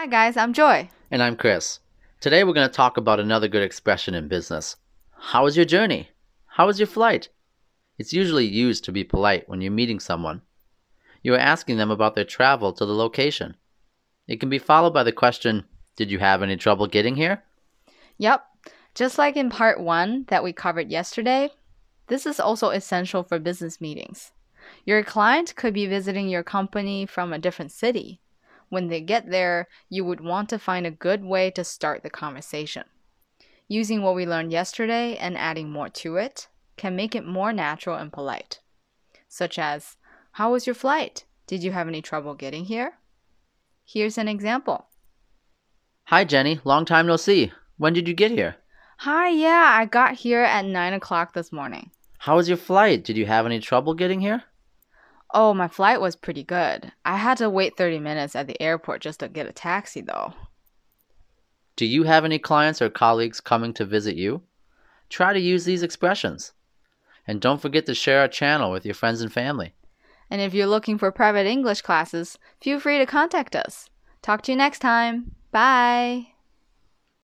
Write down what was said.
Hi, guys, I'm Joy. And I'm Chris. Today we're going to talk about another good expression in business. How was your journey? How was your flight? It's usually used to be polite when you're meeting someone. You are asking them about their travel to the location. It can be followed by the question, Did you have any trouble getting here? Yep. Just like in part one that we covered yesterday, this is also essential for business meetings. Your client could be visiting your company from a different city. When they get there, you would want to find a good way to start the conversation. Using what we learned yesterday and adding more to it can make it more natural and polite. Such as, How was your flight? Did you have any trouble getting here? Here's an example. Hi, Jenny. Long time no see. When did you get here? Hi, yeah, I got here at 9 o'clock this morning. How was your flight? Did you have any trouble getting here? Oh, my flight was pretty good. I had to wait 30 minutes at the airport just to get a taxi, though. Do you have any clients or colleagues coming to visit you? Try to use these expressions. And don't forget to share our channel with your friends and family. And if you're looking for private English classes, feel free to contact us. Talk to you next time. Bye.